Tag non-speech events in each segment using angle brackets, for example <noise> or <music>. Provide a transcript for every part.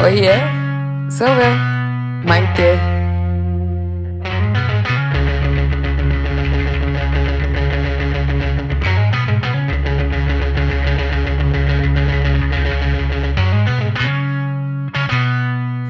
Oiê, sou eu, Maite.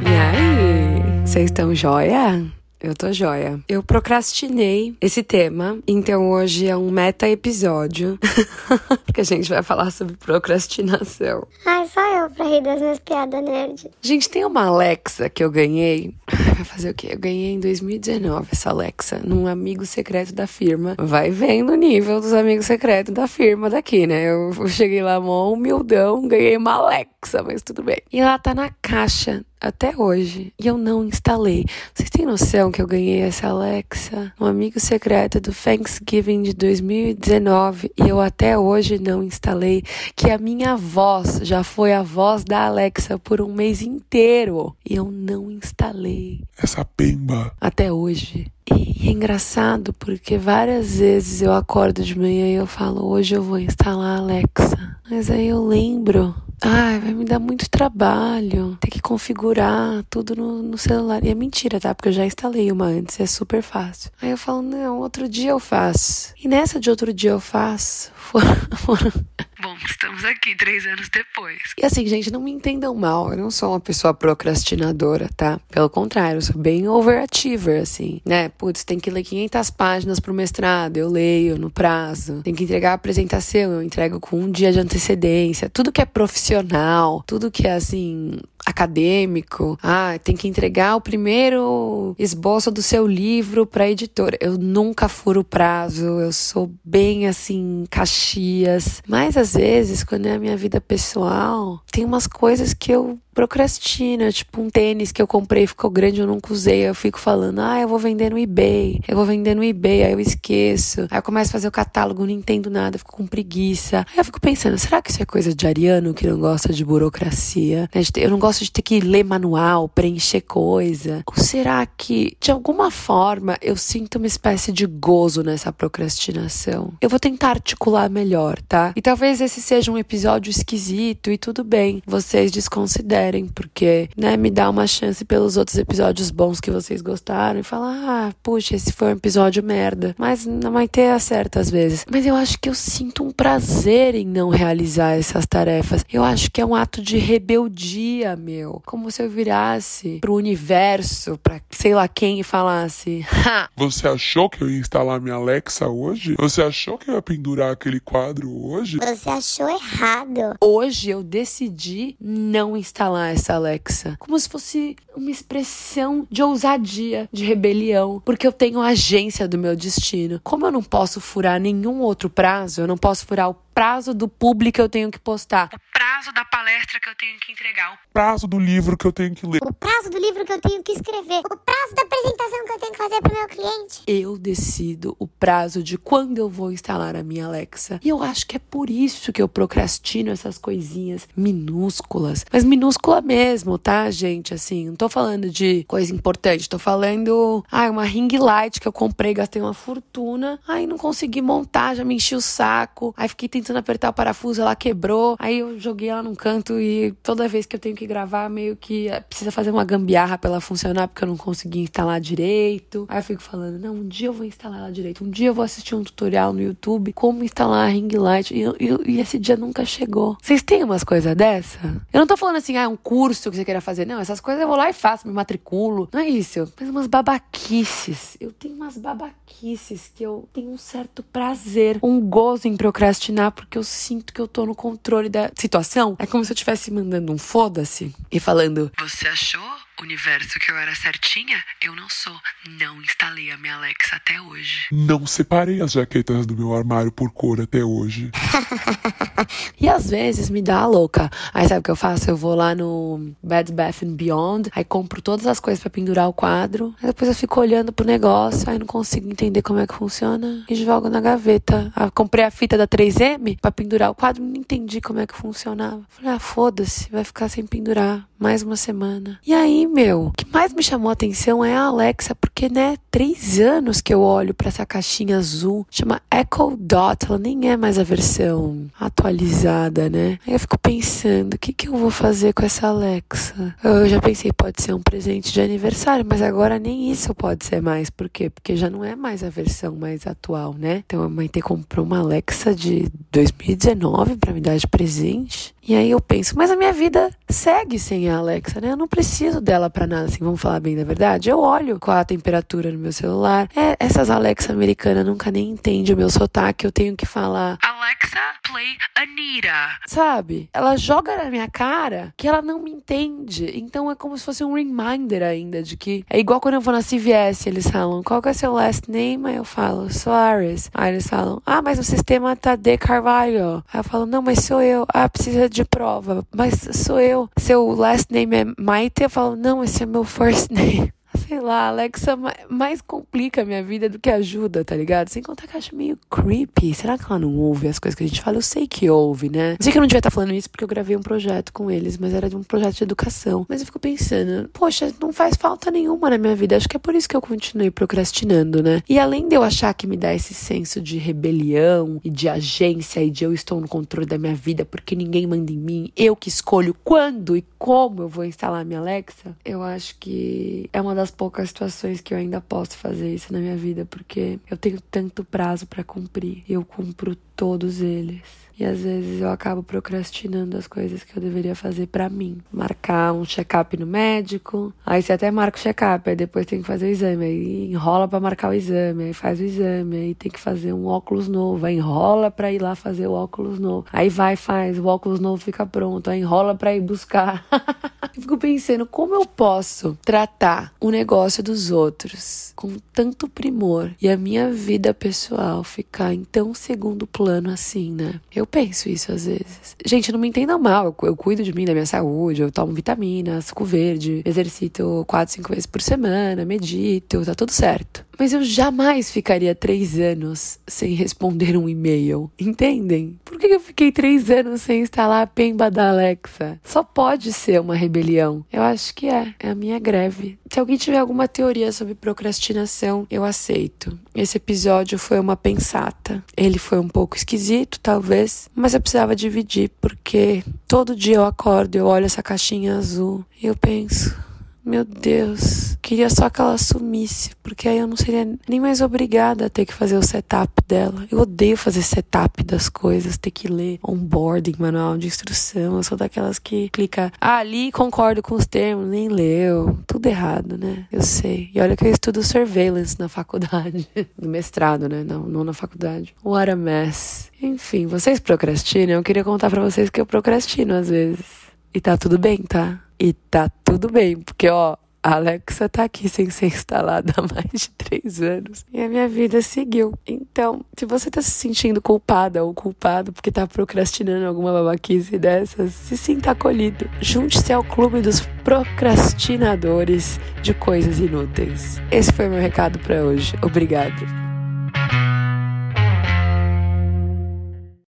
E aí, vocês estão joia? Eu tô joia. Eu procrastinei esse tema, então hoje é um meta episódio. <laughs> porque a gente vai falar sobre procrastinação. Ai, só eu pra rir das minhas piadas nerd. Gente, tem uma Alexa que eu ganhei. Vai fazer o quê? Eu ganhei em 2019 essa Alexa, num amigo secreto da firma. Vai vendo o nível dos amigos secretos da firma daqui, né? Eu cheguei lá, mó humildão, ganhei uma Alexa, mas tudo bem. E ela tá na caixa até hoje e eu não instalei. Vocês têm noção que eu ganhei essa Alexa, um amigo secreto do Thanksgiving de 2019 e eu até hoje não instalei? Que a minha voz já foi a voz da Alexa por um mês inteiro e eu não instalei Essa pemba. até hoje. E é engraçado porque várias vezes eu acordo de manhã e eu falo, hoje eu vou instalar a Alexa. Mas aí eu lembro, ai, vai me dar muito trabalho ter que configurar tudo no, no celular. E é mentira, tá? Porque eu já instalei uma antes, é super fácil. Aí eu falo, não, outro dia eu faço. E nessa de outro dia eu faço, <laughs> foram. Bom, estamos aqui três anos depois. E assim, gente, não me entendam mal, eu não sou uma pessoa procrastinadora, tá? Pelo contrário, eu sou bem overachiever, assim, né? Putz, tem que ler 500 páginas pro mestrado, eu leio no prazo. Tem que entregar a apresentação, eu entrego com um dia de antecedência. Tudo que é profissional, tudo que é, assim, acadêmico. Ah, tem que entregar o primeiro esboço do seu livro para a editora. Eu nunca furo prazo, eu sou bem assim, caxias. Mas às vezes, quando é a minha vida pessoal, tem umas coisas que eu procrastino, tipo um tênis que eu comprei ficou grande, eu nunca usei, eu fico falando, ah, eu vou vender no eBay, eu vou vender no eBay, aí eu esqueço, aí eu começo a fazer o catálogo, não entendo nada, fico com preguiça, aí eu fico pensando, será que isso é coisa de ariano que não gosta de burocracia? Né, Eu não gosto de ter que ler manual, preencher coisa, ou será que, de alguma forma, eu sinto uma espécie de gozo nessa procrastinação? Eu vou tentar articular melhor, tá? E talvez esse seja um episódio esquisito e tudo bem, vocês desconsiderem, porque, né, me dá uma chance pelos outros episódios bons que vocês gostaram e falar, ah, puxa, esse foi um episódio merda. Mas não vai ter acerto às vezes. Mas eu acho que eu sinto um prazer em não realizar essas tarefas. Eu acho que é um ato de rebeldia, meu. Como se eu virasse pro universo, pra sei lá quem e falasse, ha, Você achou que eu ia instalar minha Alexa hoje? Você achou que eu ia pendurar aquele quadro hoje? Você achou errado. Hoje eu decidi não instalar essa Alexa. Como se fosse uma expressão de ousadia, de rebelião, porque eu tenho a agência do meu destino. Como eu não posso furar nenhum outro prazo, eu não posso furar o prazo do público que eu tenho que postar, prazo da palestra que eu tenho que entregar, o Prazo do livro que eu tenho que ler. O prazo do livro que eu tenho que escrever. O prazo da apresentação que eu tenho que fazer pro meu cliente. eu decido o prazo de quando eu vou instalar a minha Alexa. E eu acho que é por isso que eu procrastino essas coisinhas minúsculas. Mas minúscula mesmo, tá, gente? Assim, não tô falando de coisa importante. Tô falando, ah, uma ring light que eu comprei, gastei uma fortuna. Aí não consegui montar, já me enchi o saco. Aí fiquei tentando apertar o parafuso, ela quebrou. Aí eu joguei ela num canto e toda vez que eu tenho que gravar, meio que eh, precisa fazer uma gambiarra pra ela funcionar, porque eu não consegui instalar direito. Aí eu fico falando, não, um dia eu vou instalar ela direito. Um dia eu vou assistir um tutorial no YouTube como instalar a ring light. E, e esse dia nunca chegou. Vocês têm umas coisas dessa? Eu não tô falando assim, ah, é um curso que você queira fazer. Não, essas coisas eu vou lá e faço, me matriculo. Não é isso. Mas umas babaquices. Eu tenho umas babaquices que eu tenho um certo prazer, um gozo em procrastinar, porque eu sinto que eu tô no controle da situação. É como se eu estivesse mandando um foda-se e falando: Você achou? Universo que eu era certinha? Eu não sou. Não instalei a minha Alexa até hoje. Não separei as jaquetas do meu armário por cor até hoje. <laughs> E às vezes me dá a louca. Aí sabe o que eu faço? Eu vou lá no Bed Bath and Beyond, aí compro todas as coisas pra pendurar o quadro. Aí depois eu fico olhando pro negócio, aí não consigo entender como é que funciona e jogo na gaveta. Ah, comprei a fita da 3M pra pendurar o quadro, não entendi como é que funcionava. Falei, ah, foda-se, vai ficar sem pendurar. Mais uma semana. E aí, meu, o que mais me chamou a atenção é a Alexa, porque, né, três anos que eu olho para essa caixinha azul, chama Echo Dot, ela nem é mais a versão atualizada, né? Aí eu fico pensando, o que, que eu vou fazer com essa Alexa? Eu já pensei, pode ser um presente de aniversário, mas agora nem isso pode ser mais. Por quê? Porque já não é mais a versão mais atual, né? Então a mãe ter comprou uma Alexa de 2019 para me dar de presente. E aí eu penso, mas a minha vida segue sem a Alexa, né? Eu não preciso dela para nada, assim, vamos falar bem da verdade. Eu olho qual a temperatura no meu celular. É, essas Alexa americanas nunca nem entendem o meu sotaque, eu tenho que falar Alexa, play Anita. Sabe? Ela joga na minha cara que ela não me entende. Então é como se fosse um reminder ainda de que é igual quando eu vou na CVS, eles falam, qual que é seu last name? Aí eu falo, Soares. Aí eles falam, ah, mas o sistema tá de Carvalho. Aí eu falo, não, mas sou eu. Ah, precisa de prova. Mas sou eu. Seu last name é Maite? Eu falo, não, esse é meu first <laughs> name sei lá, a Alexa mais complica a minha vida do que ajuda, tá ligado? Sem contar que eu acho meio creepy. Será que ela não ouve as coisas que a gente fala? Eu sei que ouve, né? Eu sei que eu não devia estar falando isso porque eu gravei um projeto com eles, mas era de um projeto de educação. Mas eu fico pensando, poxa, não faz falta nenhuma na minha vida. Acho que é por isso que eu continuei procrastinando, né? E além de eu achar que me dá esse senso de rebelião e de agência e de eu estou no controle da minha vida porque ninguém manda em mim, eu que escolho quando e como eu vou instalar a minha Alexa, eu acho que é uma das poucas situações que eu ainda posso fazer isso na minha vida, porque eu tenho tanto prazo para cumprir. E eu cumpro todos eles. E às vezes eu acabo procrastinando as coisas que eu deveria fazer para mim. Marcar um check-up no médico, aí você até marca o check-up, aí depois tem que fazer o exame, aí enrola para marcar o exame, aí faz o exame, aí tem que fazer um óculos novo, aí enrola para ir lá fazer o óculos novo. Aí vai, faz, o óculos novo fica pronto, aí enrola para ir buscar. <laughs> eu fico pensando como eu posso tratar o negócio dos outros com tanto primor e a minha vida pessoal ficar em tão segundo plano assim, né? Eu penso isso às vezes. Gente, não me entendam mal, eu, eu cuido de mim, da minha saúde, eu tomo vitamina, suco verde, exercito quatro, cinco vezes por semana, medito, tá tudo certo. Mas eu jamais ficaria três anos sem responder um e-mail, entendem? Por que eu fiquei três anos sem instalar a pemba da Alexa? Só pode ser uma rebelião. Eu acho que é, é a minha greve. Se alguém tiver alguma teoria sobre procrastinação, eu aceito. Esse episódio foi uma pensata. Ele foi um pouco esquisito, talvez, mas eu precisava dividir porque todo dia eu acordo, eu olho essa caixinha azul e eu penso, meu Deus, queria só que ela sumisse, porque aí eu não seria nem mais obrigada a ter que fazer o setup dela. Eu odeio fazer setup das coisas, ter que ler onboarding, manual de instrução. Eu sou daquelas que clica ah, ali concordo com os termos, nem leu. Tudo errado, né? Eu sei. E olha que eu estudo surveillance na faculdade, <laughs> no mestrado, né? Não, não na faculdade. What a mess. Enfim, vocês procrastinam? Eu queria contar para vocês que eu procrastino às vezes. E tá tudo bem, tá? E tá tudo bem, porque ó, a Alexa tá aqui sem ser instalada há mais de três anos e a minha vida seguiu. Então, se você tá se sentindo culpada ou culpado porque tá procrastinando alguma babaquice dessas, se sinta acolhido. Junte-se ao clube dos procrastinadores de coisas inúteis. Esse foi meu recado para hoje. Obrigado.